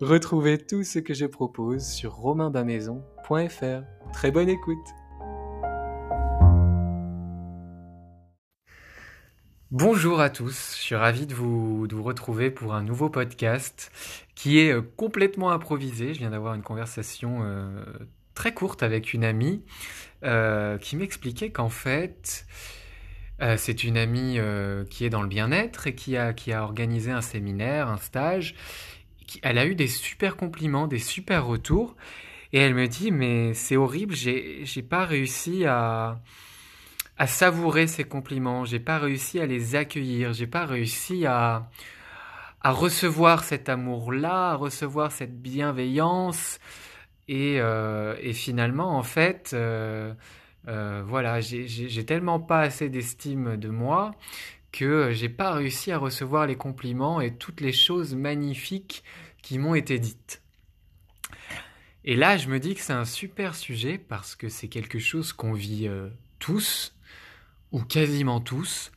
Retrouvez tout ce que je propose sur romainbamaison.fr. Très bonne écoute Bonjour à tous, je suis ravi de vous, retrouver pour un nouveau podcast qui est euh, complètement improvisé. Je viens d'avoir une conversation euh, très courte avec une amie euh, qui m'expliquait qu'en fait, c'est une amie qui est dans le bien-être et qui a, qui a organisé un séminaire, un stage, elle a eu des super compliments, des super retours. Et elle me dit, mais c'est horrible, j'ai, pas réussi à, savourer ces compliments, j'ai pas réussi à les accueillir, j'ai pas réussi à, recevoir cet amour-là, à recevoir cette bienveillance. Et, euh, finalement, en fait, euh, euh, voilà, j'ai tellement pas assez d'estime de moi que j'ai pas réussi à recevoir les compliments et toutes les choses magnifiques qui m'ont été dites. Et là, je me dis que c'est un super sujet parce que c'est quelque chose qu'on vit euh, tous, ou quasiment tous.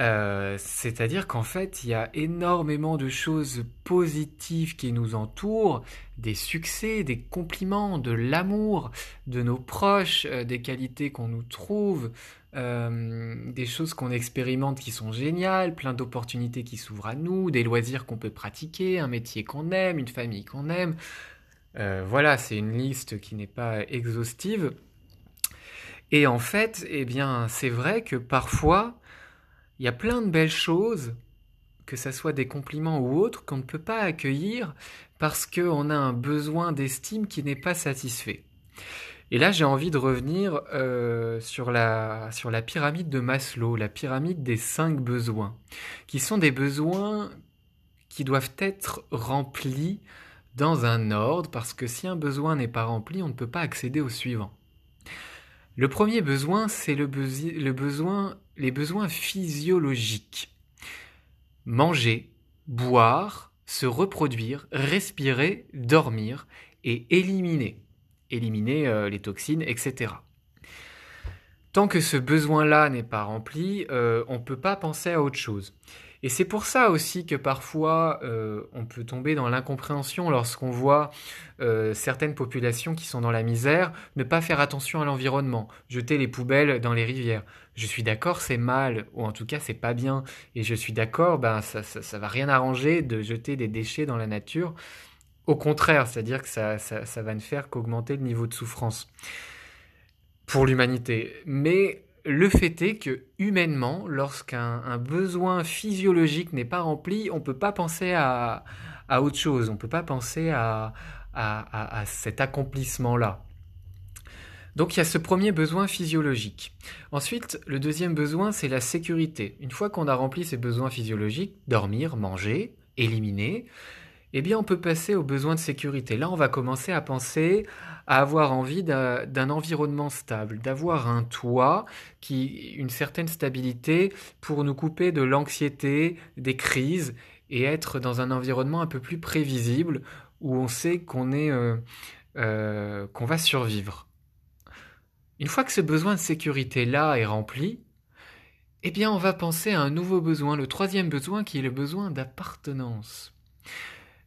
Euh, c'est-à-dire qu'en fait, il y a énormément de choses positives qui nous entourent, des succès, des compliments, de l'amour de nos proches, euh, des qualités qu'on nous trouve, euh, des choses qu'on expérimente qui sont géniales, plein d'opportunités qui s'ouvrent à nous, des loisirs qu'on peut pratiquer, un métier qu'on aime, une famille qu'on aime. Voilà, c'est une liste qui n'est pas exhaustive. Et en fait, eh bien, c'est vrai que parfois, il y a plein de belles choses, que ce soit des compliments ou autres, qu'on ne peut pas accueillir parce qu'on a un besoin d'estime qui n'est pas satisfait. Et là, j'ai envie de revenir euh, sur, la, sur la pyramide de Maslow, la pyramide des cinq besoins, qui sont des besoins qui doivent être remplis dans un ordre, parce que si un besoin n'est pas rempli, on ne peut pas accéder au suivant. Le premier besoin, c'est le, besoin, les besoins physiologiques. Manger, boire, se reproduire, respirer, dormir et éliminer éliminer euh, les toxines, etc. Tant que ce besoin-là n'est pas rempli, euh, on ne peut pas penser à autre chose. Et c'est pour ça aussi que parfois euh, on peut tomber dans l'incompréhension lorsqu'on voit certaines populations qui sont dans la misère ne pas faire attention à l'environnement, jeter les poubelles dans les rivières. Je suis d'accord, c'est mal, ou en tout cas c'est pas bien. Et je suis d'accord, ben ça, ça, ça va rien arranger de jeter des déchets dans la nature. Au contraire, c'est-à-dire que ça, ça, va ne faire qu'augmenter le niveau de souffrance pour l'humanité. Mais le fait est que humainement, lorsqu'un besoin physiologique n'est pas rempli, on ne peut pas penser à, autre chose, on ne peut pas penser à, à, cet accomplissement-là. Donc il y a ce premier besoin physiologique. Ensuite, le deuxième besoin, c'est la sécurité. Une fois qu'on a rempli ces besoins physiologiques, dormir, manger, éliminer, eh bien on peut passer aux besoins de sécurité. Là, on va commencer à penser à avoir envie d'un environnement stable, d'avoir un toit qui une certaine stabilité pour nous couper de l'anxiété, des crises et être dans un environnement un peu plus prévisible où on sait qu'on est euh, euh, qu'on va survivre. Une fois que ce besoin de sécurité là est rempli, eh bien on va penser à un nouveau besoin, le troisième besoin qui est le besoin d'appartenance.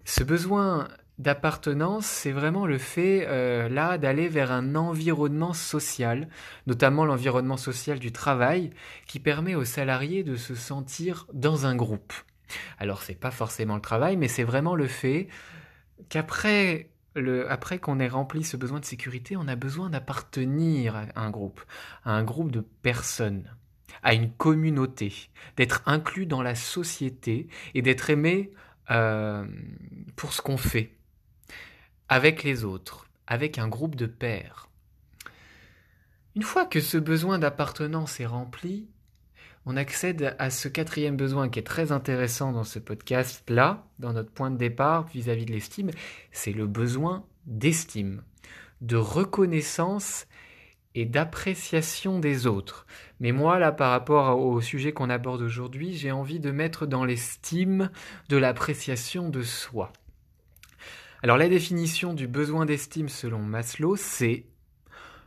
Ce besoin d'appartenance, c'est vraiment le fait euh, là d'aller vers un environnement social, notamment l'environnement social du travail, qui permet aux salariés de se sentir dans un groupe. Alors c'est pas forcément le travail, mais c'est vraiment le fait qu'après qu'on ait rempli ce besoin de sécurité, on a besoin d'appartenir à un groupe, à un groupe de personnes, à une communauté, d'être inclus dans la société et d'être aimé euh, pour ce qu'on fait, avec les autres, avec un groupe de pairs. Une fois que ce besoin d'appartenance est rempli, on accède à ce quatrième besoin qui est très intéressant dans ce podcast-là, dans notre point de départ vis-à-vis de l'estime, c'est le besoin d'estime, de reconnaissance et d'appréciation des autres. Mais moi, là, par rapport au sujet qu'on aborde aujourd'hui, j'ai envie de mettre dans l'estime de l'appréciation de soi. Alors la définition du besoin d'estime selon Maslow, c'est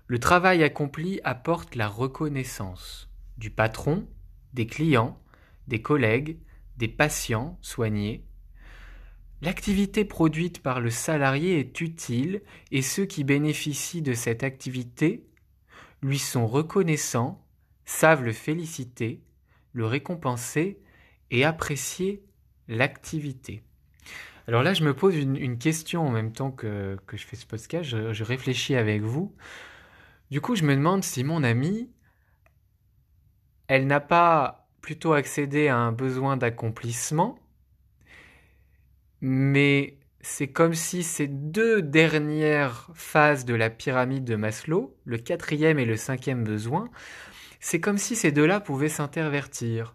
le travail accompli apporte la reconnaissance du patron, des clients, des collègues, des patients soignés. L'activité produite par le salarié est utile et ceux qui bénéficient de cette activité lui sont reconnaissants, savent le féliciter, le récompenser et apprécier l'activité. Alors là, je me pose une, question en même temps que, je fais ce podcast, je, je, réfléchis avec vous. Du coup, je me demande si mon amie, elle n'a pas plutôt accédé à un besoin d'accomplissement, mais c'est comme si ces deux dernières phases de la pyramide de Maslow, le quatrième et le cinquième besoin, c'est comme si ces deux-là pouvaient s'intervertir.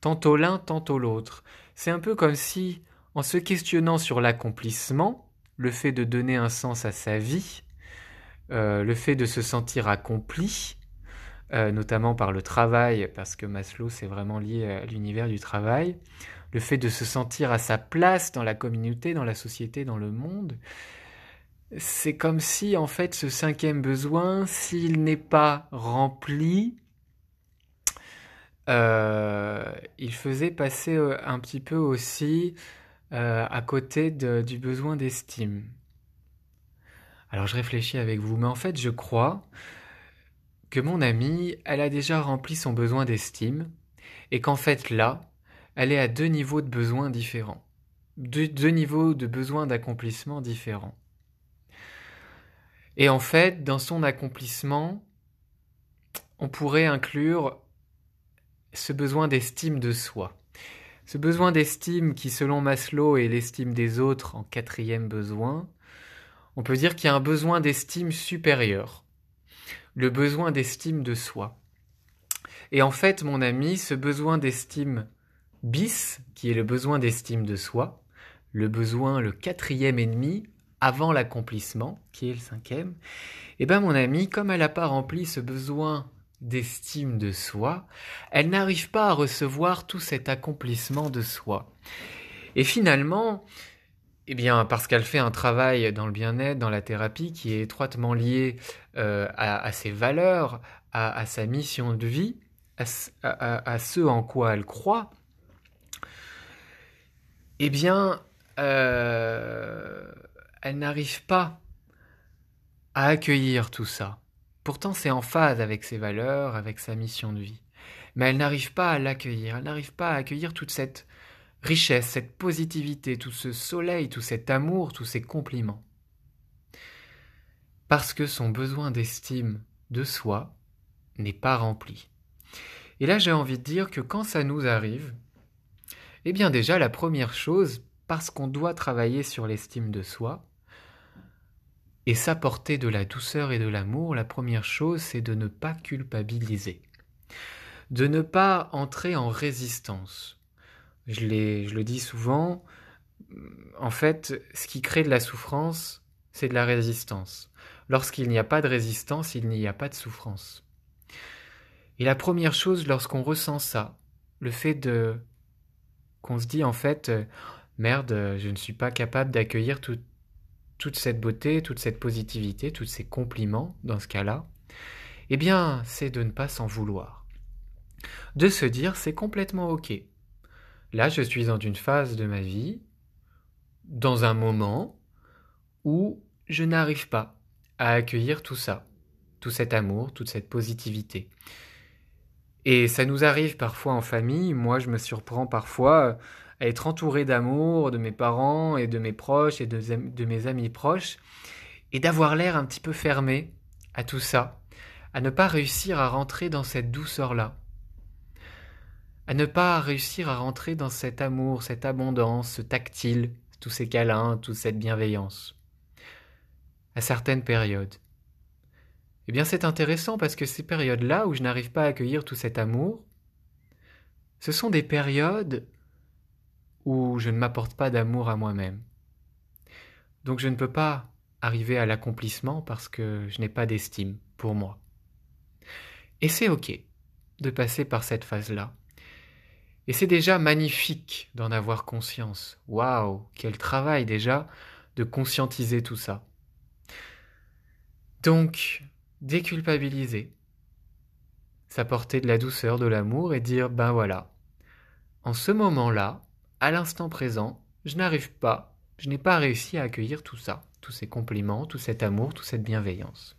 Tantôt l'un, tantôt l'autre. C'est un peu comme si, en se questionnant sur l'accomplissement, le fait de donner un sens à sa vie, euh, le fait de se sentir accompli, euh, notamment par le travail, parce que Maslow c'est vraiment lié à l'univers du travail, le fait de se sentir à sa place dans la communauté, dans la société, dans le monde, c'est comme si en fait ce cinquième besoin, s'il n'est pas rempli, euh, il faisait passer euh, un petit peu aussi euh, à côté du besoin d'estime. Alors je réfléchis avec vous, mais en fait je crois que mon amie, elle a déjà rempli son besoin d'estime, et qu'en fait là, elle est à deux niveaux de besoins différents, deux, niveaux de besoins d'accomplissement différents. Et en fait, dans son accomplissement, on pourrait inclure ce besoin d'estime de soi. Ce besoin d'estime qui, selon Maslow, est l'estime des autres en quatrième besoin, on peut dire qu'il y a un besoin d'estime supérieur, le besoin d'estime de soi. Et en fait, mon ami, ce besoin d'estime bis, qui est le besoin d'estime de soi, le besoin, le quatrième ennemi, avant l'accomplissement, qui est le cinquième, eh bien mon ami, comme elle n'a pas rempli ce besoin d'estime de soi, elle n'arrive pas à recevoir tout cet accomplissement de soi. Et finalement, eh bien, parce qu'elle fait un travail dans le bien-être, dans la thérapie, qui est étroitement lié euh, à, ses valeurs, à, sa mission de vie, à, ce en quoi elle croit, eh bien, euh, elle n'arrive pas à accueillir tout ça. Pourtant, c'est en phase avec ses valeurs, avec sa mission de vie. Mais elle n'arrive pas à l'accueillir, elle n'arrive pas à accueillir toute cette richesse, cette positivité, tout ce soleil, tout cet amour, tous ces compliments. Parce que son besoin d'estime de soi n'est pas rempli. Et là, j'ai envie de dire que quand ça nous arrive, eh bien déjà, la première chose, parce qu'on doit travailler sur l'estime de soi, et s'apporter de la douceur et de l'amour, la première chose, c'est de ne pas culpabiliser, de ne pas entrer en résistance. Je, je le dis souvent, en fait, ce qui crée de la souffrance, c'est de la résistance. Lorsqu'il n'y a pas de résistance, il n'y a pas de souffrance. Et la première chose, lorsqu'on ressent ça, le fait de qu'on se dit en fait, euh, merde, euh, je ne suis pas capable d'accueillir toute cette beauté, toute cette positivité, tous ces compliments dans ce cas-là, eh bien, c'est de ne pas s'en vouloir. De se dire c'est complètement ok. Là, je suis dans une phase de ma vie, dans un moment où je n'arrive pas à accueillir tout ça, tout cet amour, toute cette positivité. Et ça nous arrive parfois en famille, moi je me surprends parfois à être entouré d'amour de mes parents et de mes proches et de, de mes amis proches, et d'avoir l'air un petit peu fermé à tout ça, à ne pas réussir à rentrer dans cette douceur-là, à ne pas réussir à rentrer dans cet amour, cette abondance, ce tactile, tous ces câlins, toute cette bienveillance, à certaines périodes. Eh bien c'est intéressant parce que ces périodes-là où je n'arrive pas à accueillir tout cet amour, ce sont des périodes où je ne m'apporte pas d'amour à moi-même. Donc je ne peux pas arriver à l'accomplissement parce que je n'ai pas d'estime pour moi. Et c'est ok de passer par cette phase-là. Et c'est déjà magnifique d'en avoir conscience. Waouh, quel travail déjà de conscientiser tout ça. Donc, déculpabiliser, s'apporter de la douceur, de l'amour et dire ben voilà, en ce moment-là, à l'instant présent, je n'arrive pas, je n'ai pas réussi à accueillir tout ça, tous ces compliments, tout cet amour, toute cette bienveillance.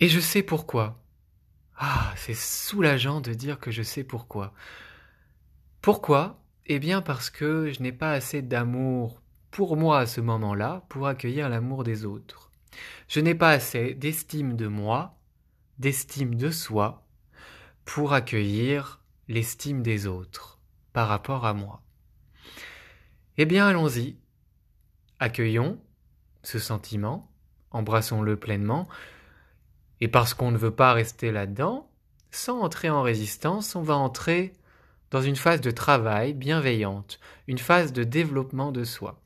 Et je sais pourquoi. Ah, c'est soulageant de dire que je sais pourquoi. Pourquoi? Eh bien parce que je n'ai pas assez d'amour pour moi à ce moment-là pour accueillir l'amour des autres. Je n'ai pas assez d'estime de moi, d'estime de soi, pour accueillir l'estime des autres par rapport à moi. Eh bien allons-y, accueillons ce sentiment, embrassons-le pleinement, et parce qu'on ne veut pas rester là-dedans, sans entrer en résistance, on va entrer dans une phase de travail bienveillante, une phase de développement de soi.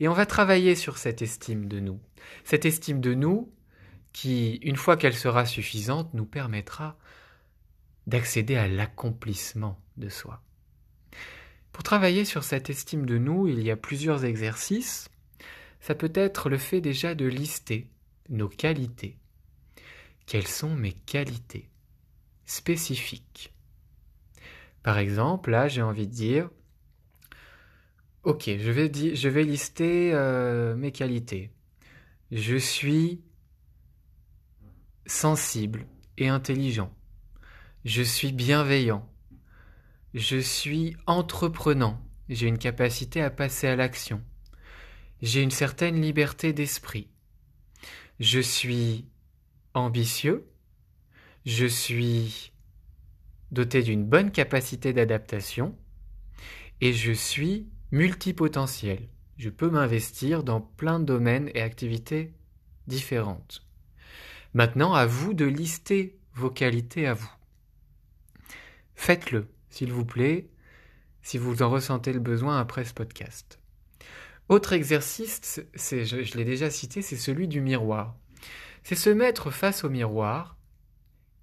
Et on va travailler sur cette estime de nous. Cette estime de nous qui, une fois qu'elle sera suffisante, nous permettra d'accéder à l'accomplissement de soi. Pour travailler sur cette estime de nous, il y a plusieurs exercices. Ça peut être le fait déjà de lister nos qualités, quelles sont mes qualités spécifiques? Par exemple, là, j'ai envie de dire, ok, je vais, lister euh, mes qualités. Je suis sensible et intelligent. Je suis bienveillant. Je suis entreprenant. J'ai une capacité à passer à l'action. J'ai une certaine liberté d'esprit. Je suis ambitieux, je suis doté d'une bonne capacité d'adaptation et je suis multipotentiel. Je peux m'investir dans plein de domaines et activités différentes. Maintenant, à vous de lister vos qualités à vous. Faites-le, s'il vous plaît, si vous en ressentez le besoin après ce podcast. Autre exercice, je, l'ai déjà cité, c'est celui du miroir c'est se mettre face au miroir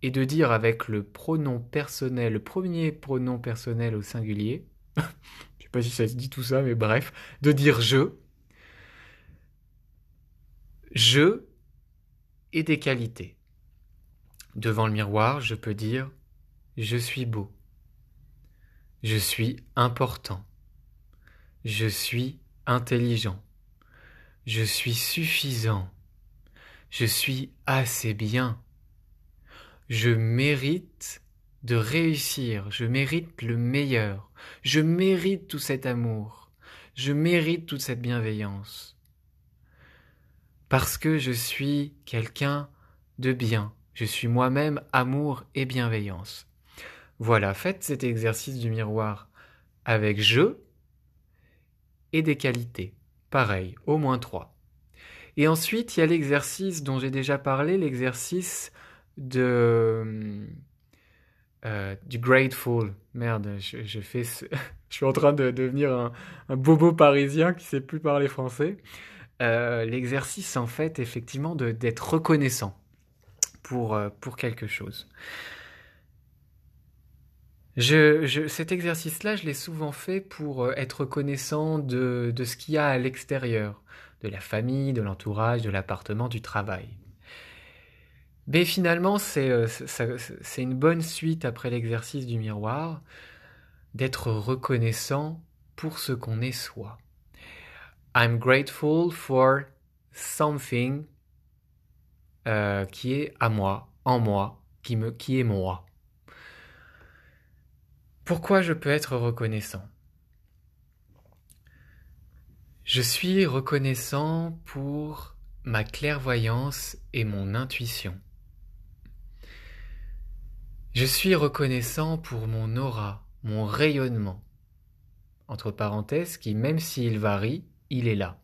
et de dire avec le pronom personnel, le premier pronom personnel au singulier, pas si ça se dit tout ça, mais bref, de dire je, je et des qualités. Devant le miroir, je peux dire je suis beau, je suis important, je suis intelligent, je suis suffisant, je suis assez bien. Je mérite de réussir, je mérite le meilleur, je mérite tout cet amour, je mérite toute cette bienveillance. Parce que je suis quelqu'un de bien, je suis moi-même amour et bienveillance. Voilà, faites cet exercice du miroir avec je et des qualités. Pareil, au moins trois. Et ensuite, il y a l'exercice dont j'ai déjà parlé, l'exercice de euh, du grateful. Merde, je, fais je suis en train de devenir un, bobo parisien qui sait plus parler français. Euh, l'exercice, en fait, effectivement, d'être reconnaissant pour, euh, pour quelque chose. Je, cet exercice-là, je l'ai souvent fait pour être reconnaissant de, de ce qu'il y a à l'extérieur, de la famille, de l'entourage, de l'appartement, du travail. Mais finalement, c'est une bonne suite après l'exercice du miroir d'être reconnaissant pour ce qu'on est soi. I'm grateful for something euh, qui est à moi, en moi, qui, me, qui est moi. Pourquoi je peux être reconnaissant? Je suis reconnaissant pour ma clairvoyance et mon intuition. Je suis reconnaissant pour mon aura, mon rayonnement. Entre parenthèses, qui même s'il varie, il est là.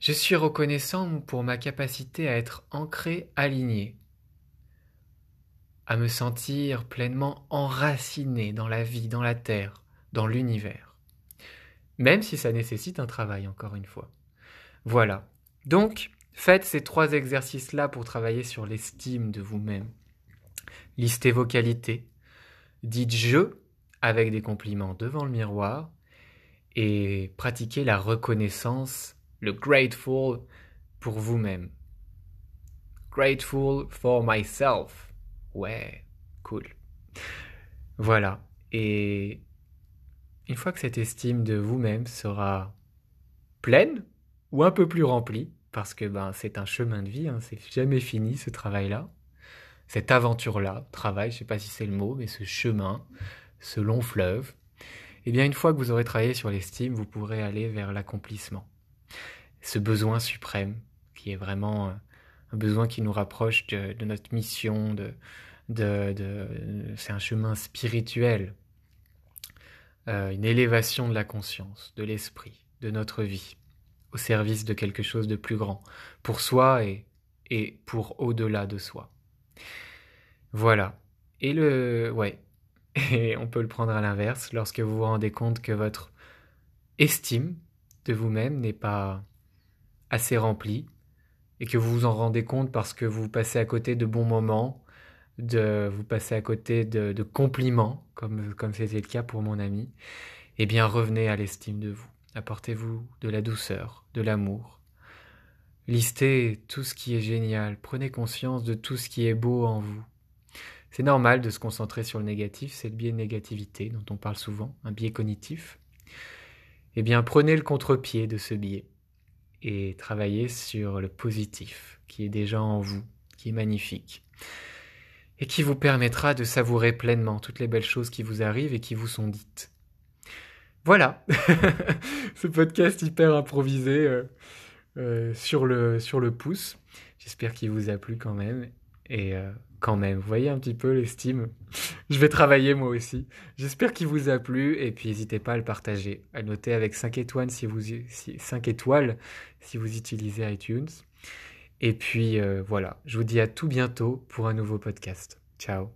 Je suis reconnaissant pour ma capacité à être ancré, aligné, à me sentir pleinement enraciné dans la vie, dans la terre, dans l'univers. Même si ça nécessite un travail, encore une fois. Voilà. Donc, faites ces trois exercices-là pour travailler sur l'estime de vous-même. Listez vos qualités. Dites je avec des compliments devant le miroir et pratiquez la reconnaissance, le grateful pour vous-même. Grateful for myself. Ouais, cool. Voilà. Et une fois que cette estime de vous-même sera pleine ou un peu plus remplie, parce que ben, c'est un chemin de vie, hein, c'est jamais fini ce travail-là, cette aventure-là, travail, je sais pas si c'est le mot, mais ce chemin, ce long fleuve, eh bien une fois que vous aurez travaillé sur l'estime, vous pourrez aller vers l'accomplissement. Ce besoin suprême, qui est vraiment euh, un besoin qui nous rapproche de, notre mission, de, de, c'est un chemin spirituel, euh, une élévation de la conscience, de l'esprit, de notre vie, au service de quelque chose de plus grand, pour soi et pour au-delà de soi. Voilà. Et le, ouais, et on peut le prendre à l'inverse, lorsque vous vous rendez compte que votre estime de vous-même n'est pas assez remplie, et que vous vous en rendez compte parce que vous passez à côté de bons moments, de vous passez à côté de, compliments, comme comme c'était le cas pour mon ami, eh bien revenez à l'estime de vous. Apportez-vous de la douceur, de l'amour. Listez tout ce qui est génial, prenez conscience de tout ce qui est beau en vous. C'est normal de se concentrer sur le négatif, c'est le biais de négativité dont on parle souvent, un biais cognitif. Eh bien, prenez le contre-pied de ce biais et travaillez sur le positif qui est déjà en vous, qui est magnifique et qui vous permettra de savourer pleinement toutes les belles choses qui vous arrivent et qui vous sont dites. Voilà, ce podcast hyper improvisé euh, euh, sur, le, sur le pouce. J'espère qu'il vous a plu quand même. Et euh, quand même. Vous voyez un petit peu l'estime. Je vais travailler moi aussi. J'espère qu'il vous a plu et puis n'hésitez pas à le partager, à noter avec 5 étoiles si vous 5 étoiles si vous utilisez iTunes. Et puis euh, voilà, je vous dis à tout bientôt pour un nouveau podcast. Ciao.